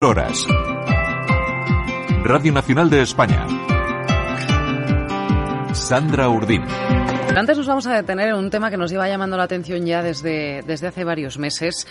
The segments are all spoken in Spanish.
horas. Radio Nacional de España. Sandra Urdín. Antes nos vamos a detener en un tema que nos lleva llamando la atención ya desde, desde hace varios meses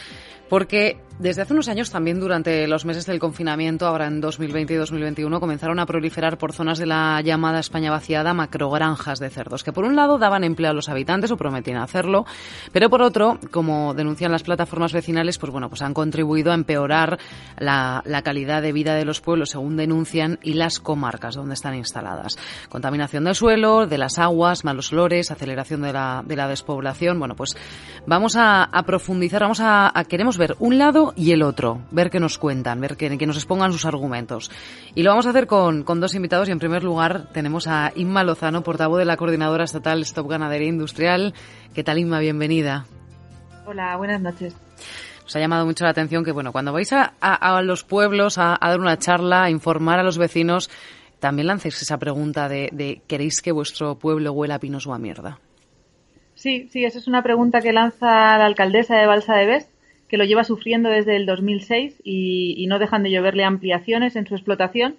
porque desde hace unos años, también durante los meses del confinamiento, ahora en 2020 y 2021, comenzaron a proliferar por zonas de la llamada España vaciada macrogranjas de cerdos, que por un lado daban empleo a los habitantes o prometían hacerlo, pero por otro, como denuncian las plataformas vecinales, pues bueno, pues han contribuido a empeorar la, calidad de vida de los pueblos, según denuncian, y las comarcas donde están instaladas. Contaminación del suelo, de las aguas, malos olores, aceleración de la, de la despoblación. Bueno, pues vamos a, profundizar, vamos a, a queremos ver un lado y el otro, ver qué nos cuentan, ver que, nos expongan sus argumentos. Y lo vamos a hacer con, dos invitados y en primer lugar tenemos a Inma Lozano, portavoz de la Coordinadora Estatal Stop Ganadería Industrial. ¿Qué tal Inma? Bienvenida. Hola, buenas noches. Nos ha llamado mucho la atención que, bueno, cuando vais a, los pueblos a, dar una charla, a informar a los vecinos, también lancéis esa pregunta de, de ¿queréis que vuestro pueblo huela a pinos o a mierda? Sí, sí, esa es una pregunta que lanza la alcaldesa de Balsa de Bes que lo lleva sufriendo desde el 2006 y, no dejan de lloverle ampliaciones en su explotación.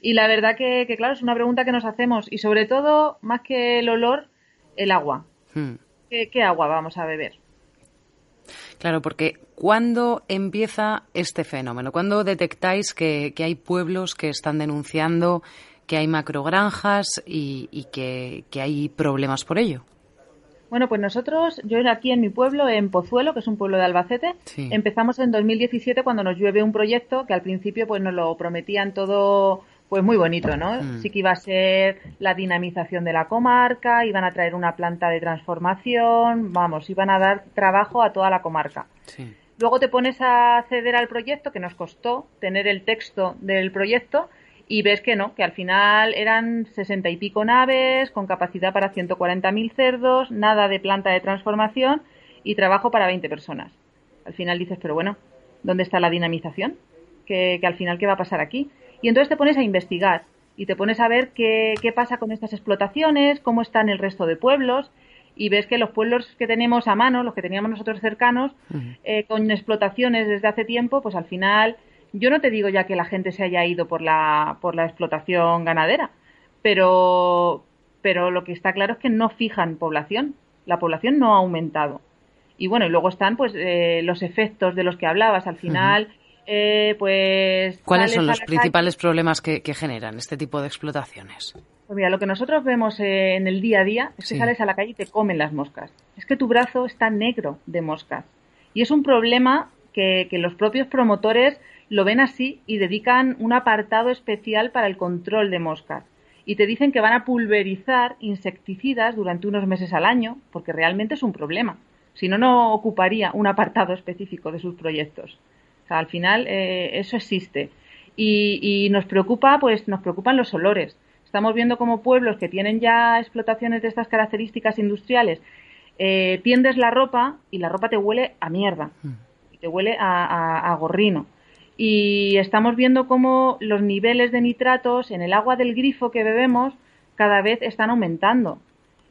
Y la verdad que, claro, es una pregunta que nos hacemos y sobre todo, más que el olor, el agua. Hmm. ¿Qué, agua vamos a beber? Claro, porque ¿cuándo empieza este fenómeno? ¿Cuándo detectáis que, hay pueblos que están denunciando que hay macrogranjas y, y que hay problemas por ello? Bueno, pues nosotros, yo aquí en mi pueblo, en Pozuelo, que es un pueblo de Albacete, empezamos en 2017 cuando nos llueve un proyecto que al principio pues nos lo prometían todo pues muy bonito, ¿no? Mm. Sí que iba a ser la dinamización de la comarca, iban a traer una planta de transformación, vamos, iban a dar trabajo a toda la comarca. Luego te pones a acceder al proyecto, que nos costó tener el texto del proyecto, y ves que no, que al final eran sesenta y pico naves con capacidad para 140.000 cerdos, nada de planta de transformación y trabajo para 20 personas. Al final dices, pero bueno, ¿dónde está la dinamización? Que, al final, ¿qué va a pasar aquí? Y entonces te pones a investigar y te pones a ver qué, qué pasa con estas explotaciones, cómo están el resto de pueblos y ves que los pueblos que tenemos a mano, los que teníamos nosotros cercanos, eh, con explotaciones desde hace tiempo, pues al final yo no te digo ya que la gente se haya ido por la, por la explotación ganadera, pero, pero lo que está claro es que no fijan población. La población no ha aumentado. Y bueno, y luego están pues eh, los efectos de los que hablabas. Al final, eh, pues... ¿Cuáles son los principales problemas que, generan este tipo de explotaciones? Pues mira, lo que nosotros vemos eh, en el día a día es que sales a la calle y te comen las moscas. Es que tu brazo está negro de moscas. Y es un problema que, que los propios promotores lo ven así y dedican un apartado especial para el control de moscas. Y te dicen que van a pulverizar insecticidas durante unos meses al año, porque realmente es un problema. Si no, no ocuparía un apartado específico de sus proyectos. O sea, al final eh, eso existe. Y, nos preocupa, pues nos preocupan los olores. Estamos viendo como pueblos que tienen ya explotaciones de estas características industriales, eh, tiendes la ropa y la ropa te huele a mierda, mm. y te huele a gorrino y estamos viendo cómo los niveles de nitratos en el agua del grifo que bebemos cada vez están aumentando.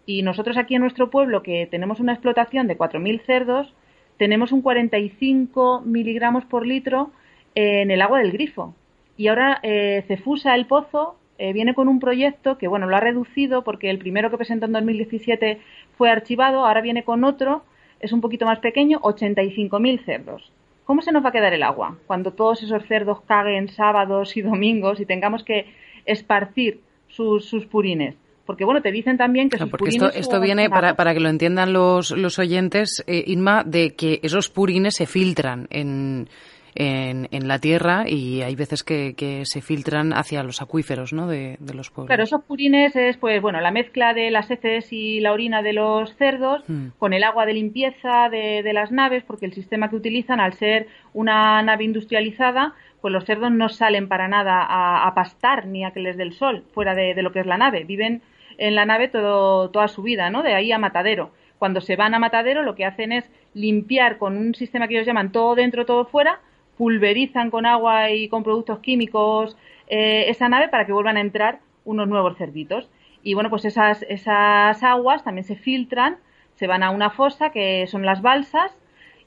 Y nosotros aquí en nuestro pueblo, que tenemos una explotación de 4.000 cerdos, tenemos un 45 miligramos por litro en el agua del grifo. Y ahora eh, Cefusa, el pozo, eh, viene con un proyecto que, bueno, lo ha reducido porque el primero que presentó en 2017 fue archivado, ahora viene con otro, es un poquito más pequeño, 85.000 cerdos. ¿Cómo se nos va a quedar el agua cuando todos esos cerdos caguen sábados y domingos y tengamos que esparcir sus, purines? Porque bueno, te dicen también que sus porque esto, esto viene para, para, que lo entiendan los, los oyentes, eh, Inma, de que esos purines se filtran en, en, en, la tierra y hay veces que, que, se filtran hacia los acuíferos ¿no? de, de, los pueblos. Claro, esos purines es pues bueno la mezcla de las heces y la orina de los cerdos mm. con el agua de limpieza de, de, las naves, porque el sistema que utilizan, al ser una nave industrializada, pues los cerdos no salen para nada a, a pastar ni a que les dé el sol fuera de, de, lo que es la nave. Viven en la nave todo, toda su vida, ¿no? De ahí a matadero. Cuando se van a matadero, lo que hacen es limpiar con un sistema que ellos llaman todo dentro, todo fuera, pulverizan con agua y con productos químicos eh, esa nave para que vuelvan a entrar unos nuevos cerditos. Y bueno, pues esas, esas aguas también se filtran, se van a una fosa que son las balsas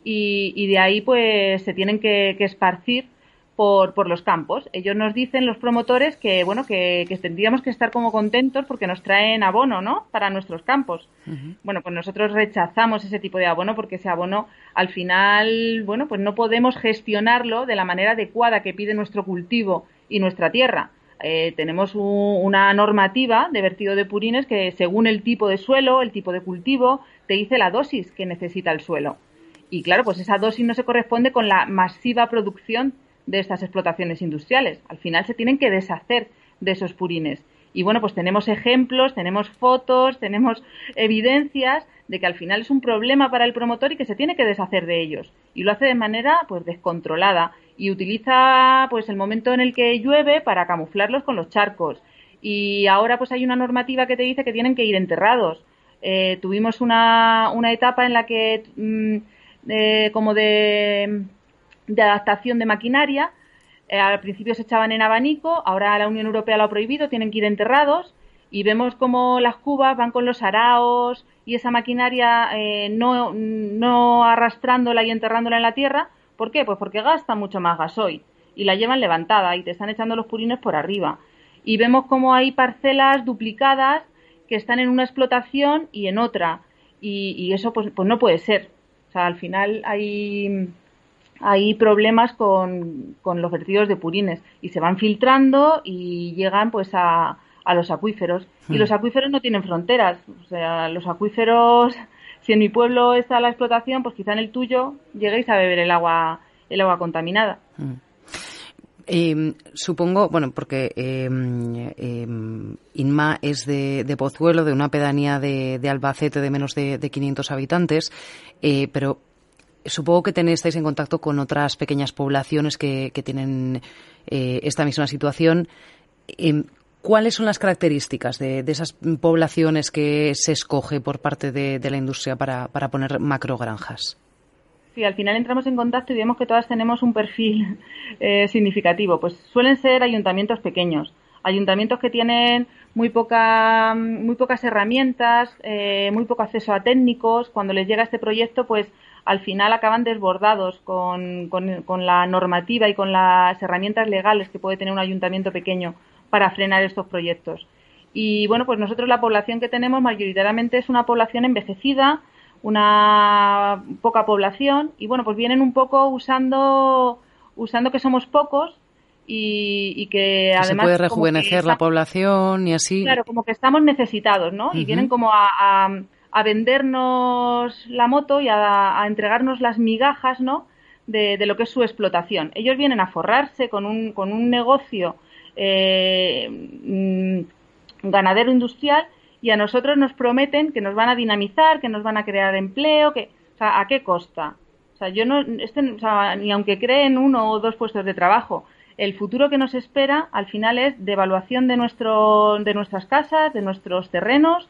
y, de ahí pues se tienen que, esparcir por, por, los campos. Ellos nos dicen, los promotores, que bueno, que, tendríamos que estar como contentos porque nos traen abono, ¿no? Para nuestros campos. Bueno, pues nosotros rechazamos ese tipo de abono porque ese abono, al final, bueno, pues no podemos gestionarlo de la manera adecuada que pide nuestro cultivo y nuestra tierra. Eh, tenemos una normativa de vertido de purines que, según el tipo de suelo, el tipo de cultivo, te dice la dosis que necesita el suelo. Y claro, pues esa dosis no se corresponde con la masiva producción de estas explotaciones industriales. Al final se tienen que deshacer de esos purines. Y bueno, pues tenemos ejemplos, tenemos fotos, tenemos evidencias de que al final es un problema para el promotor y que se tiene que deshacer de ellos. Y lo hace de manera pues descontrolada y utiliza pues el momento en el que llueve para camuflarlos con los charcos. Y ahora pues hay una normativa que te dice que tienen que ir enterrados. Eh, tuvimos una, una etapa en la que mm, eh, como de de adaptación de maquinaria. Eh, al principio se echaban en abanico, ahora la Unión Europea lo ha prohibido, tienen que ir enterrados y vemos como las cubas van con los araos y esa maquinaria eh, no, no arrastrándola y enterrándola en la tierra. ¿Por qué? Pues porque gasta mucho más gasoil y la llevan levantada y te están echando los purines por arriba. Y vemos como hay parcelas duplicadas que están en una explotación y en otra. Y, y eso pues, pues no puede ser. O sea, al final hay hay problemas con, con, los vertidos de purines y se van filtrando y llegan pues a, a los acuíferos. Y hmm. los acuíferos no tienen fronteras. O sea, los acuíferos, si en mi pueblo está la explotación, pues quizá en el tuyo lleguéis a beber el agua, el agua contaminada. Hmm. Em, supongo, bueno, porque em, em, Inma es de, de, Pozuelo, de una pedanía de, de Albacete de menos de, de 500 habitantes, eh, pero Supongo que tenéis, estáis en contacto con otras pequeñas poblaciones que, tienen eh, esta misma situación. Em, ¿Cuáles son las características de, esas poblaciones que se escoge por parte de, la industria para, poner macrogranjas? Sí, al final entramos en contacto y vemos que todas tenemos un perfil eh, significativo. Pues suelen ser ayuntamientos pequeños, ayuntamientos que tienen muy, poca, muy pocas herramientas, eh, muy poco acceso a técnicos. Cuando les llega este proyecto, pues al final acaban desbordados con, con, la normativa y con las herramientas legales que puede tener un ayuntamiento pequeño para frenar estos proyectos. Y bueno, pues nosotros la población que tenemos mayoritariamente es una población envejecida, una poca población y bueno, pues vienen un poco usando usando que somos pocos y, que, además se puede rejuvenecer la población y así. Claro, como que estamos necesitados, ¿no? Y vienen como a a vendernos la moto y a, entregarnos las migajas, ¿no? De, lo que es su explotación. Ellos vienen a forrarse con un, con un negocio eh, mm, ganadero industrial y a nosotros nos prometen que nos van a dinamizar, que nos van a crear empleo, que, o sea, ¿a qué costa? O sea, yo no, este, ni aunque creen uno o dos puestos de trabajo, el futuro que nos espera al final es devaluación de, nuestro, de nuestras casas, de nuestros terrenos,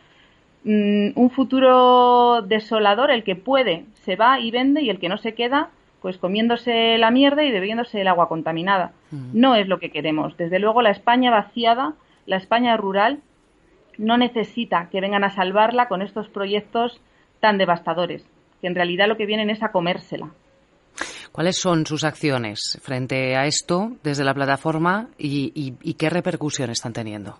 un futuro desolador, el que puede se va y vende y el que no se queda pues comiéndose la mierda y bebiéndose el agua contaminada. Mm. No es lo que queremos. Desde luego la España vaciada, la España rural, no necesita que vengan a salvarla con estos proyectos tan devastadores, que en realidad lo que vienen es a comérsela. ¿Cuáles son sus acciones frente a esto desde la plataforma y qué repercusión están teniendo?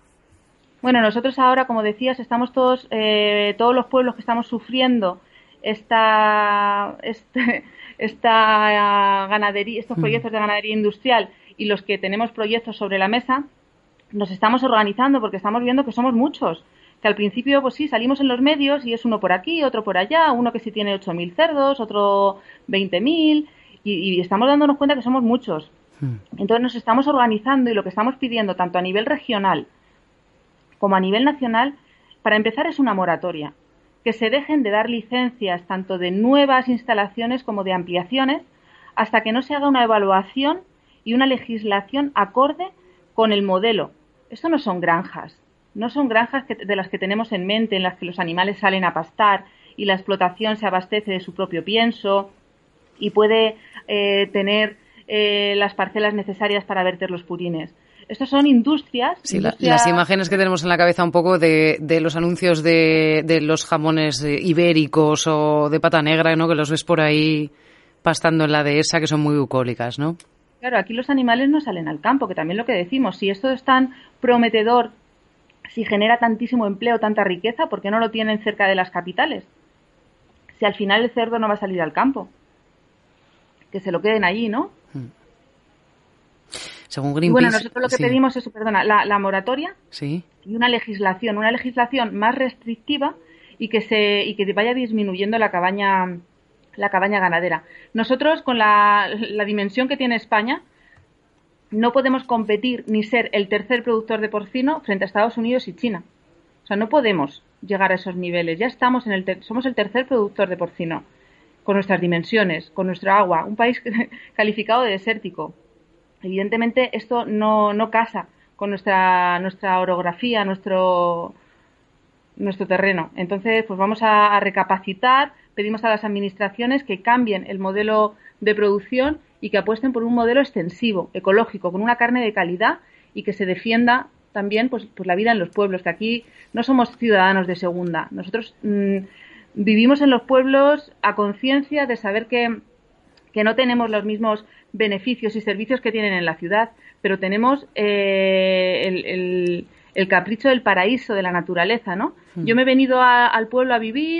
Bueno, nosotros ahora, como decías, estamos todos, eh, todos los pueblos que estamos sufriendo esta, este, esta ganadería, estos proyectos de ganadería industrial y los que tenemos proyectos sobre la mesa, nos estamos organizando porque estamos viendo que somos muchos. Que al principio, pues sí, salimos en los medios y es uno por aquí, otro por allá, uno que sí tiene 8.000 cerdos, otro 20.000, y, y estamos dándonos cuenta que somos muchos. Hmm. Entonces nos estamos organizando y lo que estamos pidiendo, tanto a nivel regional como a nivel nacional, para empezar es una moratoria, que se dejen de dar licencias tanto de nuevas instalaciones como de ampliaciones hasta que no se haga una evaluación y una legislación acorde con el modelo. Esto no son granjas, no son granjas de las que tenemos en mente, en las que los animales salen a pastar y la explotación se abastece de su propio pienso y puede eh, tener eh, las parcelas necesarias para verter los purines. Estas son industrias. Sí, las imágenes que tenemos en la cabeza un poco de, los anuncios de, los jamones ibéricos o de pata negra, ¿no? Que los ves por ahí pastando en la dehesa, que son muy bucólicas, ¿no? Claro, aquí los animales no salen al campo, que también lo que decimos, si esto es tan prometedor, si genera tantísimo empleo, tanta riqueza, ¿por qué no lo tienen cerca de las capitales? Si al final el cerdo no va a salir al campo, que se lo queden allí, ¿no? Según Greenpeace, bueno, nosotros lo que pedimos es, perdona, la, moratoria sí. y una legislación, una legislación más restrictiva y que se y que vaya disminuyendo la cabaña la cabaña ganadera. Nosotros, con la, dimensión que tiene España, no podemos competir ni ser el tercer productor de porcino frente a Estados Unidos y China. O sea, no podemos llegar a esos niveles. Ya estamos en el somos el tercer productor de porcino con nuestras dimensiones, con nuestro agua, un país calificado de desértico. Evidentemente esto no, no casa con nuestra nuestra orografía, nuestro nuestro terreno. Entonces, pues vamos a recapacitar, pedimos a las administraciones que cambien el modelo de producción y que apuesten por un modelo extensivo, ecológico, con una carne de calidad y que se defienda también pues, pues la vida en los pueblos, que aquí no somos ciudadanos de segunda. Nosotros mm, vivimos en los pueblos a conciencia de saber que, que, no tenemos los mismos beneficios y servicios que tienen en la ciudad, pero tenemos eh, el, el, capricho del paraíso, de la naturaleza, ¿no? Hmm. Yo me he venido al pueblo a vivir